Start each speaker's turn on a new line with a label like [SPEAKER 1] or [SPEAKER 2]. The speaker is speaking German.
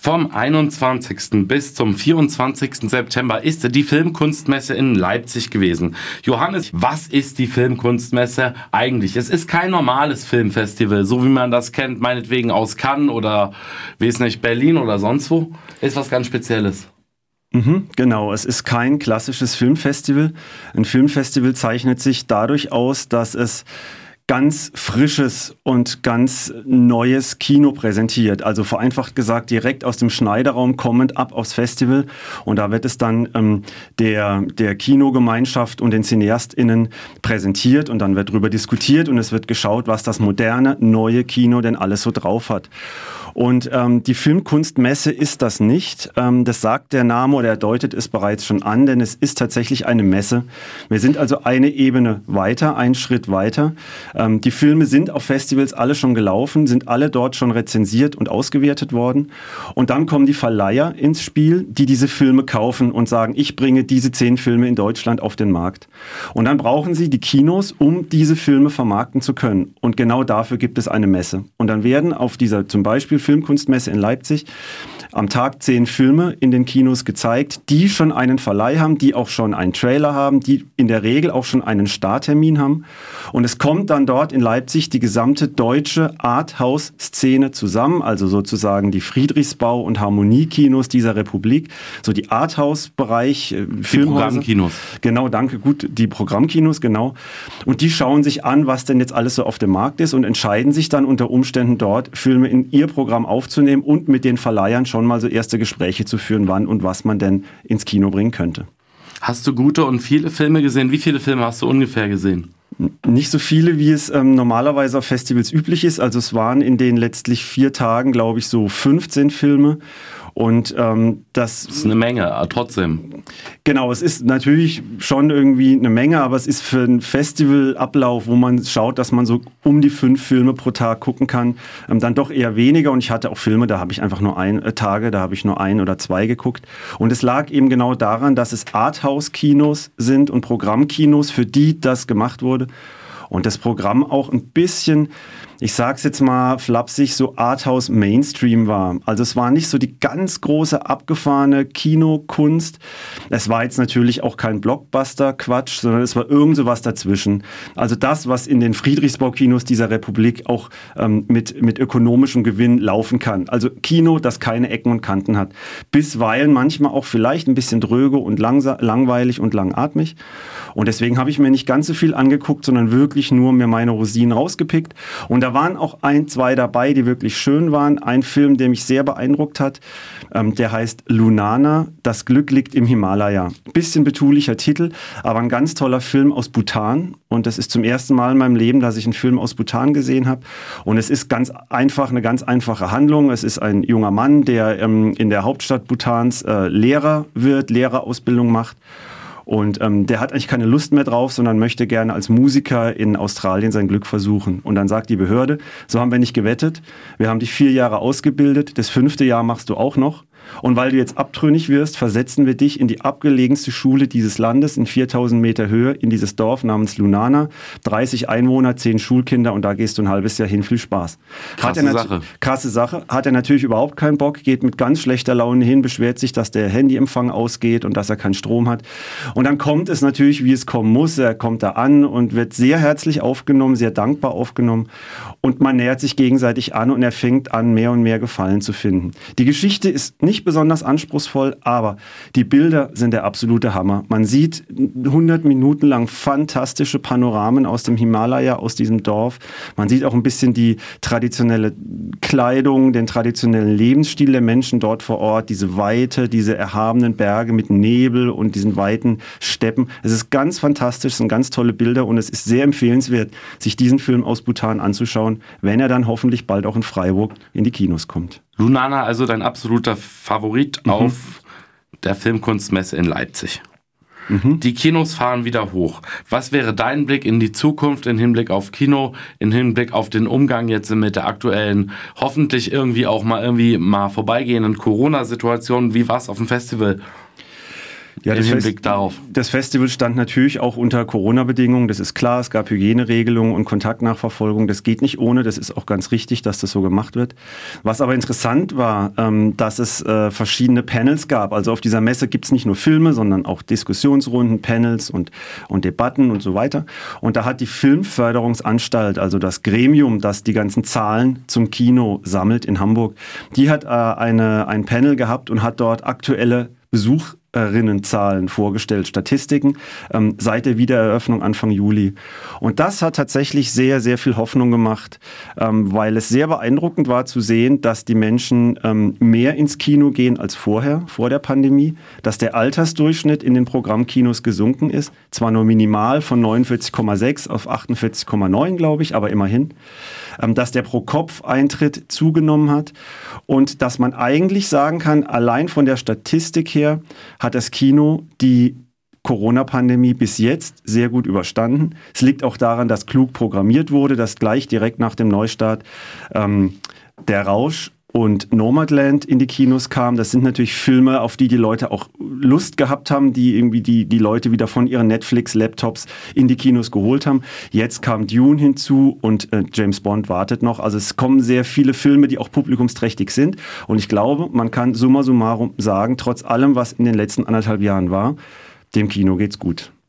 [SPEAKER 1] Vom 21. bis zum 24. September ist die Filmkunstmesse in Leipzig gewesen. Johannes, was ist die Filmkunstmesse eigentlich? Es ist kein normales Filmfestival, so wie man das kennt, meinetwegen aus Cannes oder, es nicht, Berlin oder sonst wo. Ist was ganz Spezielles.
[SPEAKER 2] Mhm, genau, es ist kein klassisches Filmfestival. Ein Filmfestival zeichnet sich dadurch aus, dass es ganz frisches und ganz neues Kino präsentiert. Also vereinfacht gesagt, direkt aus dem Schneiderraum kommend ab aufs Festival. Und da wird es dann ähm, der, der Kinogemeinschaft und den CineastInnen präsentiert und dann wird darüber diskutiert und es wird geschaut, was das moderne, neue Kino denn alles so drauf hat. Und ähm, die Filmkunstmesse ist das nicht. Ähm, das sagt der Name oder er deutet es bereits schon an, denn es ist tatsächlich eine Messe. Wir sind also eine Ebene weiter, einen Schritt weiter. Ähm, die Filme sind auf Festivals alle schon gelaufen, sind alle dort schon rezensiert und ausgewertet worden. Und dann kommen die Verleiher ins Spiel, die diese Filme kaufen und sagen, ich bringe diese zehn Filme in Deutschland auf den Markt. Und dann brauchen sie die Kinos, um diese Filme vermarkten zu können. Und genau dafür gibt es eine Messe. Und dann werden auf dieser zum Beispiel Filmkunstmesse in Leipzig am Tag zehn Filme in den Kinos gezeigt, die schon einen Verleih haben, die auch schon einen Trailer haben, die in der Regel auch schon einen Starttermin haben. Und es kommt dann dort in Leipzig die gesamte deutsche Arthouse-Szene zusammen, also sozusagen die Friedrichsbau- und Harmoniekinos dieser Republik, so die Arthouse-Bereich,
[SPEAKER 1] äh, die Programmkinos.
[SPEAKER 2] Genau, danke, gut, die Programmkinos, genau. Und die schauen sich an, was denn jetzt alles so auf dem Markt ist und entscheiden sich dann unter Umständen dort, Filme in ihr Programm aufzunehmen und mit den Verleihern schon mal so erste Gespräche zu führen, wann und was man denn ins Kino bringen könnte.
[SPEAKER 1] Hast du gute und viele Filme gesehen? Wie viele Filme hast du ungefähr gesehen?
[SPEAKER 2] Nicht so viele, wie es ähm, normalerweise auf Festivals üblich ist. Also es waren in den letztlich vier Tagen, glaube ich, so 15 Filme. Und ähm, das,
[SPEAKER 1] das ist eine Menge, aber trotzdem.
[SPEAKER 2] Genau, es ist natürlich schon irgendwie eine Menge, aber es ist für einen Festivalablauf, wo man schaut, dass man so um die fünf Filme pro Tag gucken kann, ähm, dann doch eher weniger. Und ich hatte auch Filme, da habe ich einfach nur ein äh, Tage, da habe ich nur ein oder zwei geguckt. Und es lag eben genau daran, dass es Arthouse-Kinos sind und Programmkinos, für die das gemacht wurde. Und das Programm auch ein bisschen ich sag's jetzt mal flapsig, so Arthouse Mainstream war. Also es war nicht so die ganz große abgefahrene Kinokunst. Es war jetzt natürlich auch kein Blockbuster-Quatsch, sondern es war irgend so was dazwischen. Also das, was in den Friedrichsbau-Kinos dieser Republik auch ähm, mit, mit ökonomischem Gewinn laufen kann. Also Kino, das keine Ecken und Kanten hat. Bisweilen manchmal auch vielleicht ein bisschen dröge und langweilig und langatmig. Und deswegen habe ich mir nicht ganz so viel angeguckt, sondern wirklich nur mir meine Rosinen rausgepickt. Und da waren auch ein, zwei dabei, die wirklich schön waren. Ein Film, der mich sehr beeindruckt hat, ähm, der heißt Lunana, Das Glück liegt im Himalaya. Bisschen betulicher Titel, aber ein ganz toller Film aus Bhutan. Und das ist zum ersten Mal in meinem Leben, dass ich einen Film aus Bhutan gesehen habe. Und es ist ganz einfach, eine ganz einfache Handlung. Es ist ein junger Mann, der ähm, in der Hauptstadt Bhutans äh, Lehrer wird, Lehrerausbildung macht und ähm, der hat eigentlich keine Lust mehr drauf, sondern möchte gerne als Musiker in Australien sein Glück versuchen. Und dann sagt die Behörde, so haben wir nicht gewettet, wir haben dich vier Jahre ausgebildet, das fünfte Jahr machst du auch noch. Und weil du jetzt abtrünnig wirst, versetzen wir dich in die abgelegenste Schule dieses Landes in 4000 Meter Höhe, in dieses Dorf namens Lunana. 30 Einwohner, 10 Schulkinder und da gehst du ein halbes Jahr hin. Viel Spaß.
[SPEAKER 1] Krasse Sache.
[SPEAKER 2] Krasse Sache. Hat er natürlich überhaupt keinen Bock, geht mit ganz schlechter Laune hin, beschwert sich, dass der Handyempfang ausgeht und dass er keinen Strom hat. Und dann kommt es natürlich, wie es kommen muss. Er kommt da an und wird sehr herzlich aufgenommen, sehr dankbar aufgenommen. Und man nähert sich gegenseitig an und er fängt an, mehr und mehr Gefallen zu finden. Die Geschichte ist nicht besonders anspruchsvoll, aber die Bilder sind der absolute Hammer. Man sieht 100 Minuten lang fantastische Panoramen aus dem Himalaya, aus diesem Dorf. Man sieht auch ein bisschen die traditionelle Kleidung, den traditionellen Lebensstil der Menschen dort vor Ort, diese Weite, diese erhabenen Berge mit Nebel und diesen weiten Steppen. Es ist ganz fantastisch, es sind ganz tolle Bilder und es ist sehr empfehlenswert, sich diesen Film aus Bhutan anzuschauen, wenn er dann hoffentlich bald auch in Freiburg in die Kinos kommt.
[SPEAKER 1] Lunana, also dein absoluter Favorit mhm. auf der Filmkunstmesse in Leipzig. Mhm. Die Kinos fahren wieder hoch. Was wäre dein Blick in die Zukunft im Hinblick auf Kino, im Hinblick auf den Umgang jetzt mit der aktuellen, hoffentlich irgendwie auch mal irgendwie mal vorbeigehenden Corona-Situation? Wie war es auf dem Festival? Ja, im Hinblick Fest darauf?
[SPEAKER 2] Das Festival stand natürlich auch unter Corona-Bedingungen, das ist klar. Es gab Hygieneregelungen und Kontaktnachverfolgung. Das geht nicht ohne, das ist auch ganz richtig, dass das so gemacht wird. Was aber interessant war, ähm, dass es äh, verschiedene Panels gab. Also auf dieser Messe gibt es nicht nur Filme, sondern auch Diskussionsrunden, Panels und, und Debatten und so weiter. Und da hat die Filmförderungsanstalt, also das Gremium, das die ganzen Zahlen zum Kino sammelt in Hamburg, die hat äh, eine, ein Panel gehabt und hat dort aktuelle Besucherinnenzahlen vorgestellt, Statistiken ähm, seit der Wiedereröffnung Anfang Juli. Und das hat tatsächlich sehr, sehr viel Hoffnung gemacht, ähm, weil es sehr beeindruckend war zu sehen, dass die Menschen ähm, mehr ins Kino gehen als vorher, vor der Pandemie, dass der Altersdurchschnitt in den Programmkinos gesunken ist, zwar nur minimal von 49,6 auf 48,9, glaube ich, aber immerhin, ähm, dass der Pro-Kopf-Eintritt zugenommen hat und dass man eigentlich sagen kann, allein von der Statistik her hat das Kino die Corona-Pandemie bis jetzt sehr gut überstanden. Es liegt auch daran, dass klug programmiert wurde, dass gleich direkt nach dem Neustart ähm, der Rausch und Nomadland in die Kinos kam. Das sind natürlich Filme, auf die die Leute auch Lust gehabt haben, die irgendwie die, die Leute wieder von ihren Netflix-Laptops in die Kinos geholt haben. Jetzt kam Dune hinzu und äh, James Bond wartet noch. Also es kommen sehr viele Filme, die auch publikumsträchtig sind. Und ich glaube, man kann summa summarum sagen, trotz allem, was in den letzten anderthalb Jahren war, dem Kino geht's gut.